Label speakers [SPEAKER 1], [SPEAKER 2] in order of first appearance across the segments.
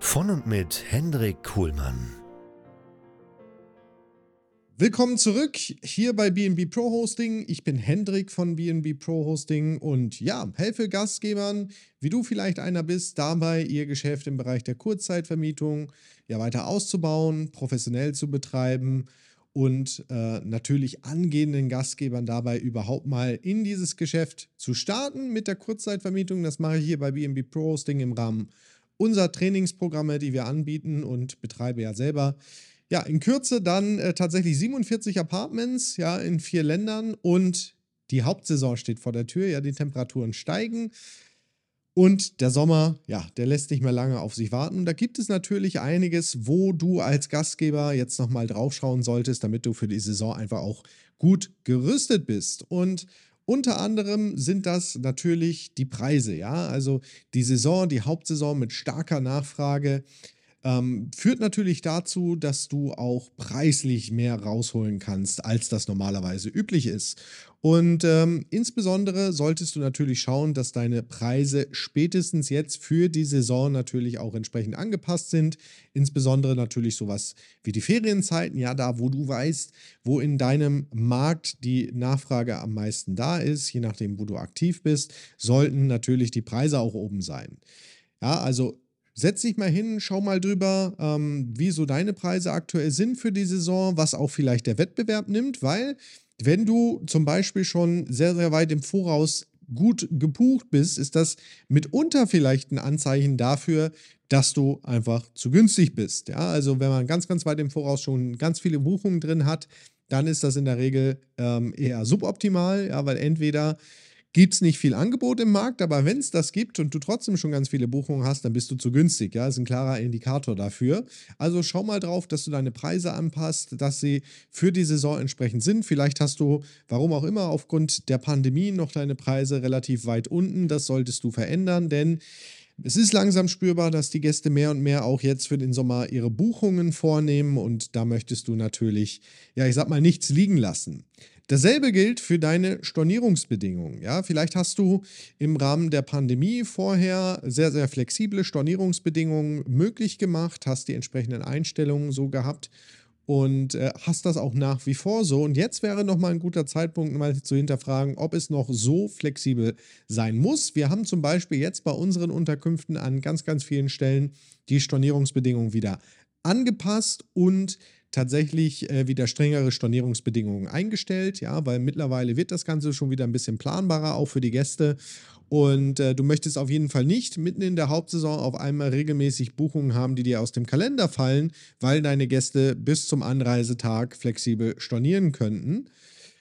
[SPEAKER 1] Von und mit Hendrik Kuhlmann.
[SPEAKER 2] Willkommen zurück hier bei BNB Pro Hosting. Ich bin Hendrik von BNB Pro Hosting und ja, helfe Gastgebern, wie du vielleicht einer bist, dabei ihr Geschäft im Bereich der Kurzzeitvermietung ja weiter auszubauen, professionell zu betreiben und äh, natürlich angehenden Gastgebern dabei überhaupt mal in dieses Geschäft zu starten mit der Kurzzeitvermietung. Das mache ich hier bei BNB Pro Hosting im Rahmen unserer Trainingsprogramme, die wir anbieten und betreibe ja selber. Ja, in Kürze dann äh, tatsächlich 47 Apartments, ja, in vier Ländern und die Hauptsaison steht vor der Tür, ja, die Temperaturen steigen. Und der Sommer, ja, der lässt nicht mehr lange auf sich warten. Da gibt es natürlich einiges, wo du als Gastgeber jetzt nochmal draufschauen solltest, damit du für die Saison einfach auch gut gerüstet bist. Und unter anderem sind das natürlich die Preise, ja. Also die Saison, die Hauptsaison mit starker Nachfrage ähm, führt natürlich dazu, dass du auch preislich mehr rausholen kannst, als das normalerweise üblich ist. Und ähm, insbesondere solltest du natürlich schauen, dass deine Preise spätestens jetzt für die Saison natürlich auch entsprechend angepasst sind. Insbesondere natürlich sowas wie die Ferienzeiten, ja, da wo du weißt, wo in deinem Markt die Nachfrage am meisten da ist, je nachdem, wo du aktiv bist, sollten natürlich die Preise auch oben sein. Ja, also Setz dich mal hin, schau mal drüber, ähm, wie so deine Preise aktuell sind für die Saison, was auch vielleicht der Wettbewerb nimmt, weil wenn du zum Beispiel schon sehr, sehr weit im Voraus gut gebucht bist, ist das mitunter vielleicht ein Anzeichen dafür, dass du einfach zu günstig bist. Ja, also wenn man ganz, ganz weit im Voraus schon ganz viele Buchungen drin hat, dann ist das in der Regel ähm, eher suboptimal, ja, weil entweder gibt es nicht viel Angebot im Markt, aber wenn es das gibt und du trotzdem schon ganz viele Buchungen hast, dann bist du zu günstig. Ja, das ist ein klarer Indikator dafür. Also schau mal drauf, dass du deine Preise anpasst, dass sie für die Saison entsprechend sind. Vielleicht hast du, warum auch immer, aufgrund der Pandemie noch deine Preise relativ weit unten. Das solltest du verändern, denn es ist langsam spürbar, dass die Gäste mehr und mehr auch jetzt für den Sommer ihre Buchungen vornehmen und da möchtest du natürlich, ja, ich sag mal, nichts liegen lassen. Dasselbe gilt für deine Stornierungsbedingungen. Ja, vielleicht hast du im Rahmen der Pandemie vorher sehr, sehr flexible Stornierungsbedingungen möglich gemacht, hast die entsprechenden Einstellungen so gehabt und äh, hast das auch nach wie vor so. Und jetzt wäre nochmal ein guter Zeitpunkt, mal zu hinterfragen, ob es noch so flexibel sein muss. Wir haben zum Beispiel jetzt bei unseren Unterkünften an ganz, ganz vielen Stellen die Stornierungsbedingungen wieder angepasst und tatsächlich äh, wieder strengere Stornierungsbedingungen eingestellt, ja, weil mittlerweile wird das Ganze schon wieder ein bisschen planbarer, auch für die Gäste. Und äh, du möchtest auf jeden Fall nicht mitten in der Hauptsaison auf einmal regelmäßig Buchungen haben, die dir aus dem Kalender fallen, weil deine Gäste bis zum Anreisetag flexibel stornieren könnten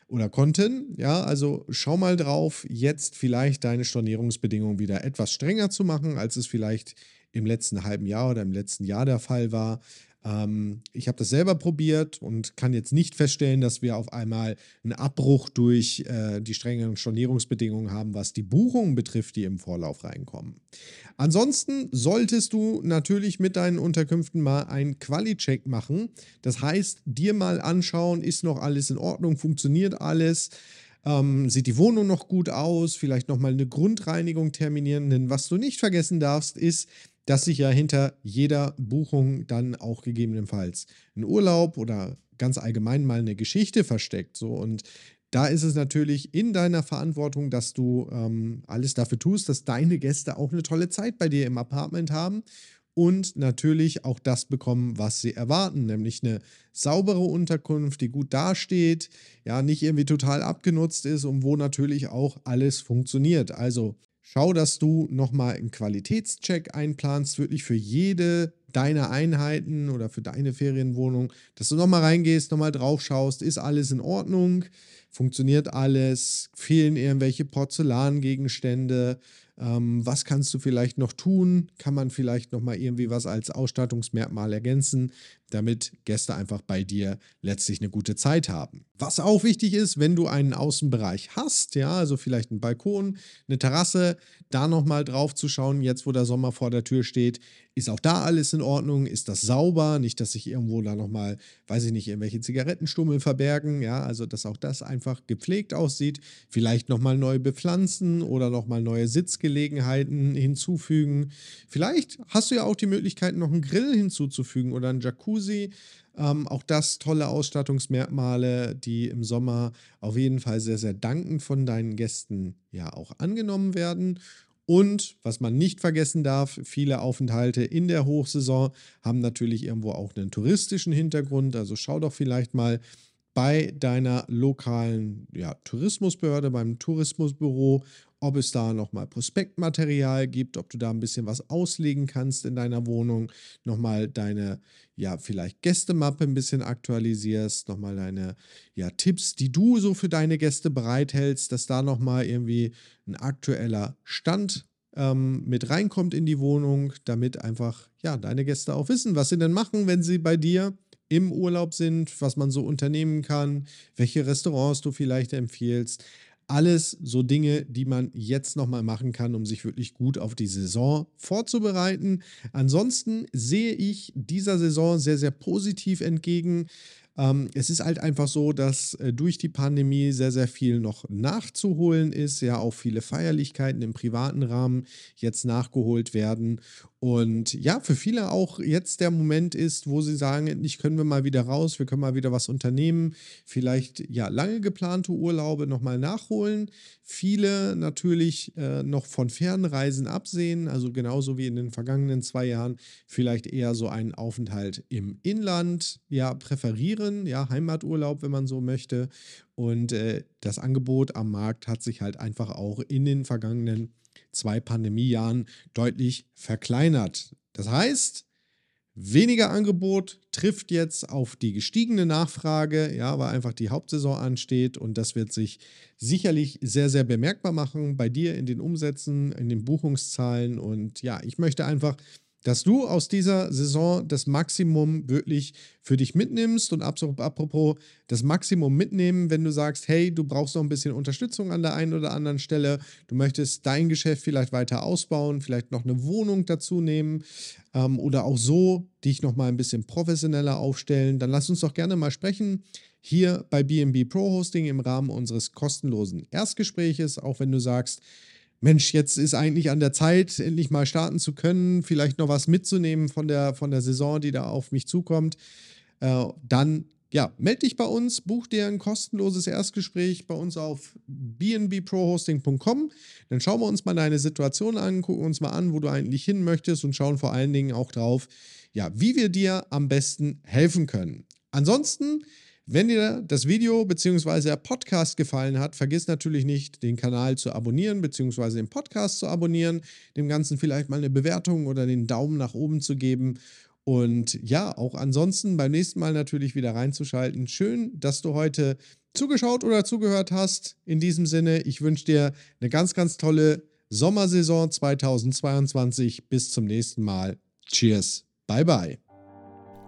[SPEAKER 2] oder konnten. Ja, also schau mal drauf, jetzt vielleicht deine Stornierungsbedingungen wieder etwas strenger zu machen, als es vielleicht im letzten halben Jahr oder im letzten Jahr der Fall war. Ähm, ich habe das selber probiert und kann jetzt nicht feststellen, dass wir auf einmal einen Abbruch durch äh, die strengeren Stornierungsbedingungen haben, was die Buchungen betrifft, die im Vorlauf reinkommen. Ansonsten solltest du natürlich mit deinen Unterkünften mal einen Quali-Check machen. Das heißt, dir mal anschauen, ist noch alles in Ordnung, funktioniert alles. Ähm, sieht die Wohnung noch gut aus? Vielleicht nochmal eine Grundreinigung terminieren. Denn was du nicht vergessen darfst, ist, dass sich ja hinter jeder Buchung dann auch gegebenenfalls ein Urlaub oder ganz allgemein mal eine Geschichte versteckt. So und da ist es natürlich in deiner Verantwortung, dass du ähm, alles dafür tust, dass deine Gäste auch eine tolle Zeit bei dir im Apartment haben und natürlich auch das bekommen, was sie erwarten, nämlich eine saubere Unterkunft, die gut dasteht, ja, nicht irgendwie total abgenutzt ist und wo natürlich auch alles funktioniert. Also schau, dass du nochmal einen Qualitätscheck einplanst, wirklich für jede deiner Einheiten oder für deine Ferienwohnung, dass du nochmal reingehst, nochmal drauf schaust, ist alles in Ordnung, funktioniert alles, fehlen irgendwelche Porzellangegenstände, ähm, was kannst du vielleicht noch tun? Kann man vielleicht noch mal irgendwie was als Ausstattungsmerkmal ergänzen, damit Gäste einfach bei dir letztlich eine gute Zeit haben. Was auch wichtig ist, wenn du einen Außenbereich hast, ja, also vielleicht einen Balkon, eine Terrasse, da noch mal drauf zu schauen, jetzt wo der Sommer vor der Tür steht, ist auch da alles in Ordnung? Ist das sauber? Nicht, dass sich irgendwo da noch mal, weiß ich nicht, irgendwelche Zigarettenstummel verbergen, ja, also dass auch das einfach gepflegt aussieht. Vielleicht noch mal neu bepflanzen oder noch mal neue Sitzgelegenheiten Gelegenheiten hinzufügen. Vielleicht hast du ja auch die Möglichkeit, noch einen Grill hinzuzufügen oder einen Jacuzzi. Ähm, auch das tolle Ausstattungsmerkmale, die im Sommer auf jeden Fall sehr, sehr dankend von deinen Gästen ja auch angenommen werden. Und was man nicht vergessen darf, viele Aufenthalte in der Hochsaison haben natürlich irgendwo auch einen touristischen Hintergrund. Also schau doch vielleicht mal bei deiner lokalen ja, Tourismusbehörde, beim Tourismusbüro, ob es da nochmal Prospektmaterial gibt, ob du da ein bisschen was auslegen kannst in deiner Wohnung, nochmal deine, ja, vielleicht Gästemappe ein bisschen aktualisierst, nochmal deine, ja, Tipps, die du so für deine Gäste bereithältst, dass da nochmal irgendwie ein aktueller Stand ähm, mit reinkommt in die Wohnung, damit einfach, ja, deine Gäste auch wissen, was sie denn machen, wenn sie bei dir im Urlaub sind, was man so unternehmen kann, welche Restaurants du vielleicht empfiehlst. Alles so Dinge, die man jetzt nochmal machen kann, um sich wirklich gut auf die Saison vorzubereiten. Ansonsten sehe ich dieser Saison sehr, sehr positiv entgegen. Ähm, es ist halt einfach so, dass äh, durch die Pandemie sehr, sehr viel noch nachzuholen ist. Ja, auch viele Feierlichkeiten im privaten Rahmen jetzt nachgeholt werden. Und ja, für viele auch jetzt der Moment ist, wo sie sagen, endlich können wir mal wieder raus, wir können mal wieder was unternehmen, vielleicht ja lange geplante Urlaube nochmal nachholen. Viele natürlich äh, noch von Fernreisen absehen, also genauso wie in den vergangenen zwei Jahren vielleicht eher so einen Aufenthalt im Inland ja präferieren, ja Heimaturlaub, wenn man so möchte. Und äh, das Angebot am Markt hat sich halt einfach auch in den vergangenen zwei Pandemiejahren deutlich verkleinert. Das heißt, weniger Angebot trifft jetzt auf die gestiegene Nachfrage, ja, weil einfach die Hauptsaison ansteht und das wird sich sicherlich sehr, sehr bemerkbar machen bei dir in den Umsätzen, in den Buchungszahlen und ja, ich möchte einfach dass du aus dieser Saison das Maximum wirklich für dich mitnimmst und apropos das Maximum mitnehmen, wenn du sagst, hey, du brauchst noch ein bisschen Unterstützung an der einen oder anderen Stelle, du möchtest dein Geschäft vielleicht weiter ausbauen, vielleicht noch eine Wohnung dazu nehmen ähm, oder auch so dich noch mal ein bisschen professioneller aufstellen, dann lass uns doch gerne mal sprechen hier bei BNB Pro Hosting im Rahmen unseres kostenlosen Erstgespräches, auch wenn du sagst, Mensch, jetzt ist eigentlich an der Zeit, endlich mal starten zu können, vielleicht noch was mitzunehmen von der, von der Saison, die da auf mich zukommt, äh, dann ja, melde dich bei uns, buch dir ein kostenloses Erstgespräch bei uns auf bnbprohosting.com. Dann schauen wir uns mal deine Situation an, gucken uns mal an, wo du eigentlich hin möchtest und schauen vor allen Dingen auch drauf, ja, wie wir dir am besten helfen können. Ansonsten wenn dir das Video bzw. der Podcast gefallen hat, vergiss natürlich nicht, den Kanal zu abonnieren bzw. den Podcast zu abonnieren, dem Ganzen vielleicht mal eine Bewertung oder den Daumen nach oben zu geben. Und ja, auch ansonsten beim nächsten Mal natürlich wieder reinzuschalten. Schön, dass du heute zugeschaut oder zugehört hast. In diesem Sinne, ich wünsche dir eine ganz, ganz tolle Sommersaison 2022. Bis zum nächsten Mal. Cheers. Bye bye.